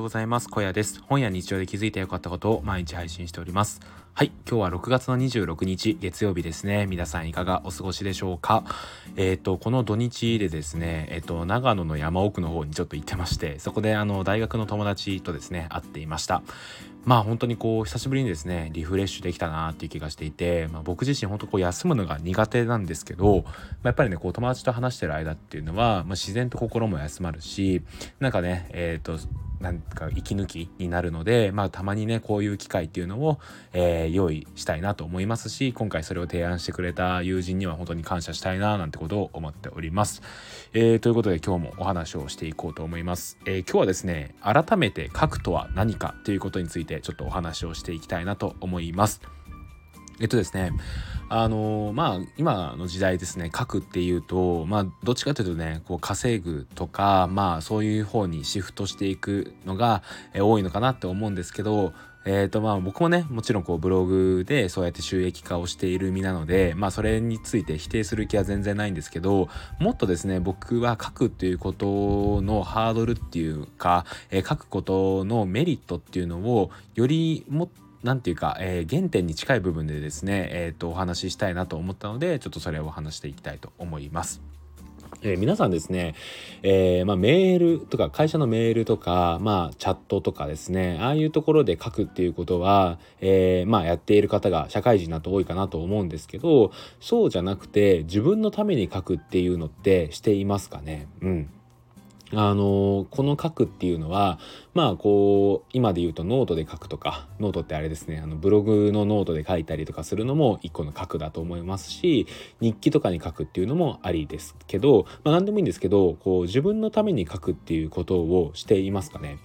ようございます。小屋です。本や日常で気づいてよかったことを毎日配信しております。はい、今日は6月の26日月曜日ですね。皆さんいかがお過ごしでしょうか？えっ、ー、とこの土日でですね、えっ、ー、と長野の山奥の方にちょっと行ってまして、そこであの大学の友達とですね会っていました。まあ本当にこう久しぶりにですねリフレッシュできたなっていう気がしていて、まあ、僕自身本当こう休むのが苦手なんですけど、まあ、やっぱりねこう友達と話してる間っていうのは、まあ、自然と心も休まるしなんかねえっ、ー、となんか息抜きになるので、まあ、たまにねこういう機会っていうのを、えー、用意したいなと思いますし今回それを提案してくれた友人には本当に感謝したいななんてことを思っております。えー、ということで今日もお話をしていこうと思います。えー、今日はですね改めて書くとは何かということについてちょっとお話をしていきたいなと思います。えっとですねあのまあ今の時代ですね書くっていうとまあどっちかというとねこう稼ぐとかまあそういう方にシフトしていくのが、え多いのかなって思うんですけどえーとまあ、僕もねもちろんこうブログでそうやって収益化をしている身なので、まあ、それについて否定する気は全然ないんですけどもっとですね僕は書くっていうことのハードルっていうか、えー、書くことのメリットっていうのをよりもっと何て言うか、えー、原点に近い部分でですね、えーと、お話ししたいなと思ったのでちょっとそれを話していきたいと思います。えー、皆さんですね、えー、まあ、メールとか会社のメールとか、まあ、チャットとかですねああいうところで書くっていうことは、えー、まあ、やっている方が社会人だと多いかなと思うんですけどそうじゃなくて自分のために書くっていうのってしていますかね？うんあのこの書くっていうのはまあこう今で言うとノートで書くとかノートってあれですねあのブログのノートで書いたりとかするのも一個の書くだと思いますし日記とかに書くっていうのもありですけど、まあ、何でもいいんですけどこう自分のために書くっていうことをしていますかね。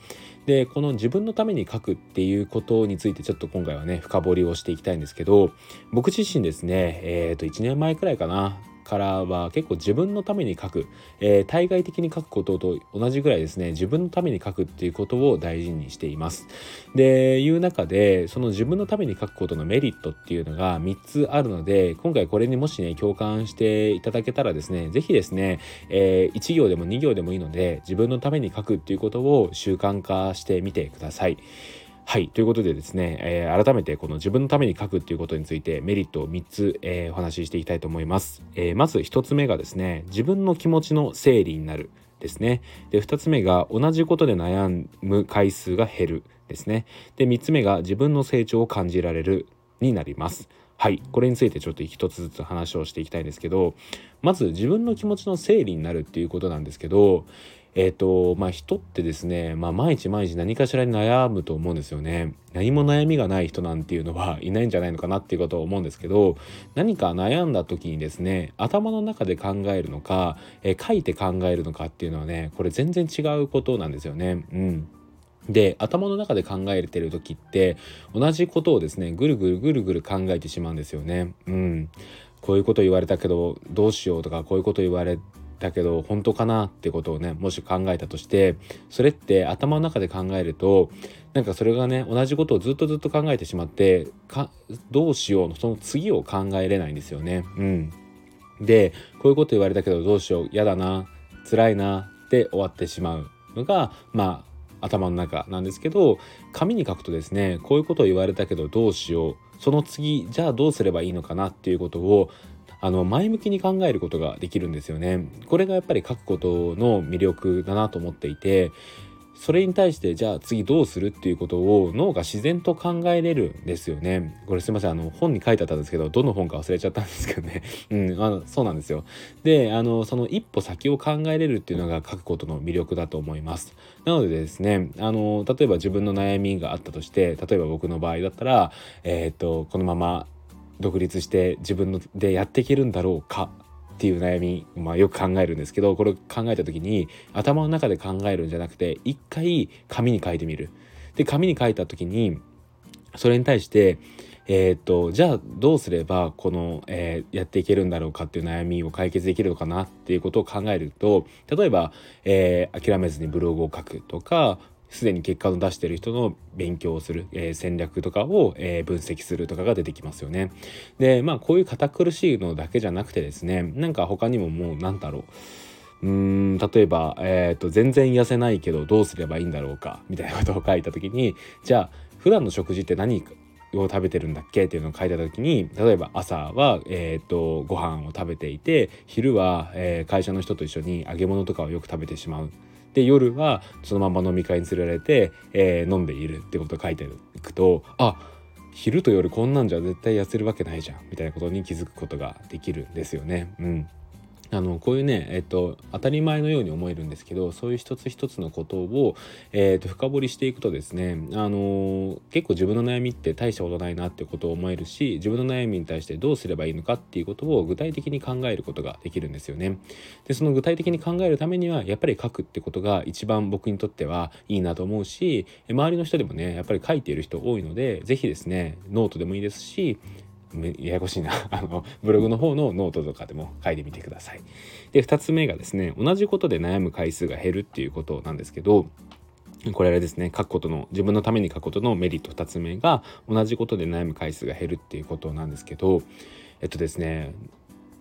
でこの自分のために書くっていうことについてちょっと今回はね深掘りをしていきたいんですけど僕自身ですねえっ、ー、と1年前くらいかなからは結構自分のために書く、えー、対外的に書くことと同じぐらいですね自分のために書くっていうことを大事にしています。でいう中でその自分のために書くことのメリットっていうのが3つあるので今回これにもしね共感していただけたらですね是非ですね、えー、1行でも2行でもいいので自分のために書くっていうことを習慣化してみてください。はい。ということでですね、えー、改めてこの自分のために書くっていうことについてメリットを3つ、えー、お話ししていきたいと思います。えー、まず1つ目がですね、自分の気持ちの整理になるですね。で、2つ目が同じことで悩む回数が減るですね。で、3つ目が自分の成長を感じられるになります。はい。これについてちょっと一つずつ話をしていきたいんですけど、まず自分の気持ちの整理になるっていうことなんですけど、えっ、ー、と、まあ人ってですね、まあ毎日毎日何かしらに悩むと思うんですよね。何も悩みがない人なんていうのは いないんじゃないのかなっていうことを思うんですけど、何か悩んだ時にですね、頭の中で考えるのか、えー、書いて考えるのかっていうのはね、これ全然違うことなんですよね。うん。で頭の中で考えてる時って同じことをですねぐるぐるぐるぐる考えてしまうんですよね。うん、こういうこと言われたけどどうしようとかこういうこと言われだけど本当かなってことをねもし考えたとしてそれって頭の中で考えるとなんかそれがね同じことをずっとずっと考えてしまってかどうしようのその次を考えれないんですよね。うん、でこういうこと言われたけどどうしよう嫌だな辛いなって終わってしまうのがまあ頭の中なんですけど紙に書くとですねこういうことを言われたけどどうしようその次じゃあどうすればいいのかなっていうことをあの前向きに考えることができるんですよね。これがやっぱり書くことの魅力だなと思っていてそれに対してじゃあ次どうするっていうことを脳が自然と考えれるんですよね。これすいませんあの本に書いてあったんですけどどの本か忘れちゃったんですけどね。うんあのそうなんですよ。であのその一歩先を考えれるっていうのが書くことの魅力だと思います。なのでですねあの例えば自分の悩みがあったとして例えば僕の場合だったらえっ、とこのまま独立して自分でやっていけるんだろうかっていう悩み、まあ、よく考えるんですけどこれを考えた時に頭の中で考えるんじゃなくて一回紙に書いてみる。で紙に書いた時にそれに対してえー、とじゃあどうすればこの、えー、やっていけるんだろうかっていう悩みを解決できるのかなっていうことを考えると例えば、えー、諦めずにブログを書くとかすでに結果を出してる人の勉強をする、えー、戦略とかを、えー、分析するとかが出てきますよね。でまあこういう堅苦しいのだけじゃなくてですねなんか他にももう何だろううーん例えば、えーと、全然痩せないけどどうすればいいんだろうかみたいなことを書いた時にじゃあ普段の食事って何を食べてるんだっけっていうのを書いた時に例えば朝は、えーと、ご飯を食べていて昼は、えー、会社の人と一緒に揚げ物とかをよく食べてしまう。で夜はそのまま飲み会に連れられて、えー、飲んでいるってことを書いていくとあ昼と夜こんなんじゃ絶対痩せるわけないじゃんみたいなことに気づくことができるんですよね。うんあのこういうね、えっと、当たり前のように思えるんですけどそういう一つ一つのことを、えっと、深掘りしていくとですね、あの結構自分の悩みって大したことないなってことを思えるし自分の悩みに対してどうすればいいのかっていうことを具体的に考えることができるんですよね。でその具体的に考えるためにはやっぱり書くってことが一番僕にとってはいいなと思うし周りの人でもねやっぱり書いている人多いので是非ですねノートでもいいですしややこしいな あのブログの方のノートとかでも書いてみてください。で2つ目がですね同じことで悩む回数が減るっていうことなんですけどこれはですね書くことの自分のために書くことのメリット2つ目が同じことで悩む回数が減るっていうことなんですけどえっとですね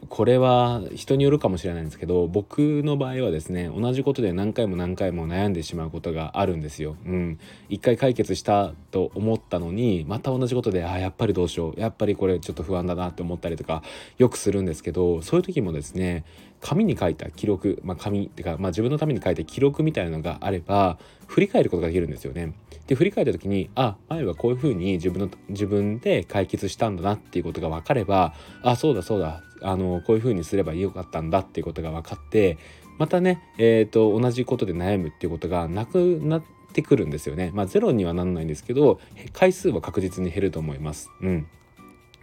これは人によるかもしれないんですけど僕の場合はですね同じことで何回も何回も悩んでしまうことがあるんですよ。うん、一回解決したと思ったのにまた同じことであやっぱりどうしようやっぱりこれちょっと不安だなって思ったりとかよくするんですけどそういう時もですね紙に書いた記録、まあ、紙っていうか、まあ、自分のために書いた記録みたいなのがあれば振り返ることができるんですよね。で振り返った時にあ前はこういうふうに自分の自分で解決したんだなっていうことが分かればあそうだそうだあのこういうふうにすればよかったんだっていうことが分かってまたね、えーと、同じことで悩むっていうことがなくなってくるんですよね。まあゼロにはなんないんですけど回数は確実に減ると思います。うん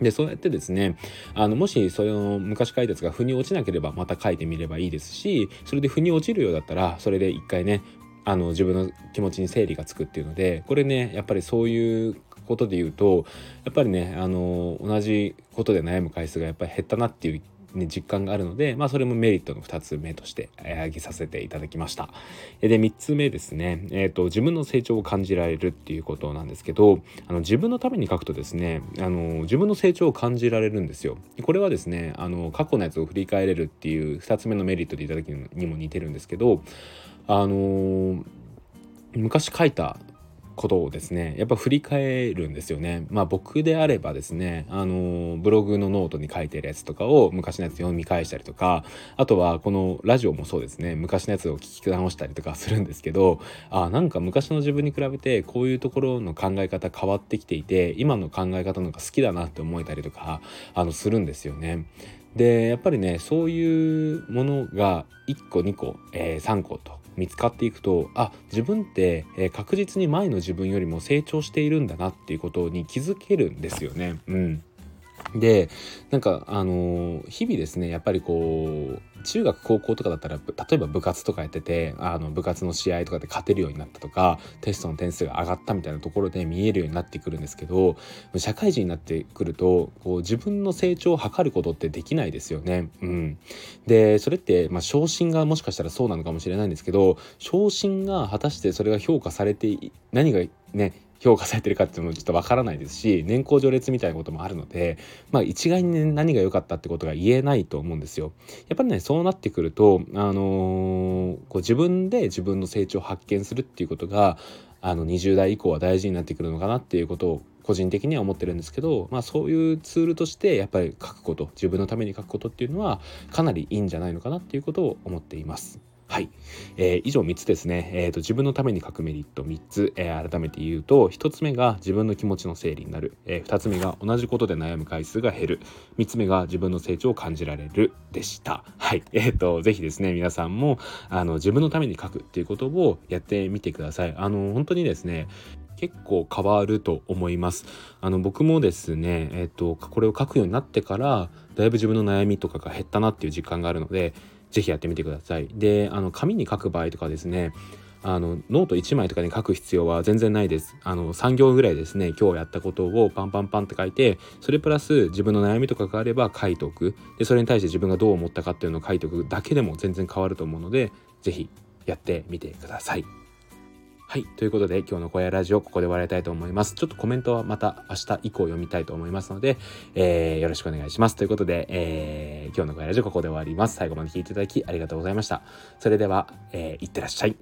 でそうやってですねあのもしその昔書いたやつが腑に落ちなければまた書いてみればいいですしそれで腑に落ちるようだったらそれで一回ねあの自分の気持ちに整理がつくっていうのでこれねやっぱりそういうことで言うとやっぱりねあの同じことで悩む回数がやっぱり減ったなっていうね、実感があるので、まあ、それもメリットの2つ目として挙げさせていただきました。で3つ目ですね、えーと、自分の成長を感じられるっていうことなんですけどあの自分のために書くとですねあの自分の成長を感じられるんですよ。これはですねあの過去のやつを振り返れるっていう2つ目のメリットでいただきにも似てるんですけどあの昔書いたことをですねやっぱ振り返るんですよね。まあ僕であればですねあのブログのノートに書いてるやつとかを昔のやつ読み返したりとかあとはこのラジオもそうですね昔のやつを聞き直したりとか するんですけどあなんか昔の自分に比べてこういうところの考え方変わってきていて今の考え方の方が好きだなって思えたりとかあのするんですよね。でやっぱりねそういうものが1個2個、えー、3個と見つかっていくとあ自分って、確実に前の自分よりも成長しているんだなっていうことに気づけるんですよね。うんでなんかあの日々ですねやっぱりこう中学高校とかだったら例えば部活とかやっててあの部活の試合とかで勝てるようになったとかテストの点数が上がったみたいなところで見えるようになってくるんですけど社会人になってくるとこう自分の成長を図ることってできないですよね。うん、でそれって、まあ、昇進がもしかしたらそうなのかもしれないんですけど昇進が果たしてそれが評価されて何がね評価されてるかっていうのもちょっとわからないですし年功序列みたいなこともあるのでまあ一概に、ね、何が良かったってことが言えないと思うんですよ。やっぱりねそうなってくると、あのー、こう自分で自分の成長を発見するっていうことがあの20代以降は大事になってくるのかなっていうことを個人的には思ってるんですけど、まあ、そういうツールとしてやっぱり書くこと自分のために書くことっていうのはかなりいいんじゃないのかなっていうことを思っています。はい、えー、以上3つですね、えーと、自分のために書くメリット3つ、えー、改めて言うと1つ目が自分の気持ちの整理になる、え、2つ目が同じことで悩む回数が減る。3つ目が自分の成長を感じられる。でした。はい。えっ、とぜひですね皆さんもあの自分のために書くっていうことをやってみてください。あの本当にですね結構変わると思います。あの僕もですね、えっ、ー、とこれを書くようになってからだいぶ自分の悩みとかが減ったなっていう実感があるのでぜひやってみてください。で、あの紙に書く場合とかですね、あのノート1枚とかに書く必要は全然ないです。あの3行ぐらいですね今日やったことをパンパンパンって書いてそれプラス自分の悩みとかがあれば書いておくでそれに対して自分がどう思ったかっていうのを書いておくだけでも全然変わると思うので是非やってみてください。はいということで今日の小屋ラジオここで終わりたいと思います。ちょっとコメントはまた明日以降読みたいと思いますので、えー、よろしくお願いします。ということで、えー、今日の小屋ラジオここで終わります。最後まで聞いていただきありがとうございました。それでは、えー、いってらっしゃい。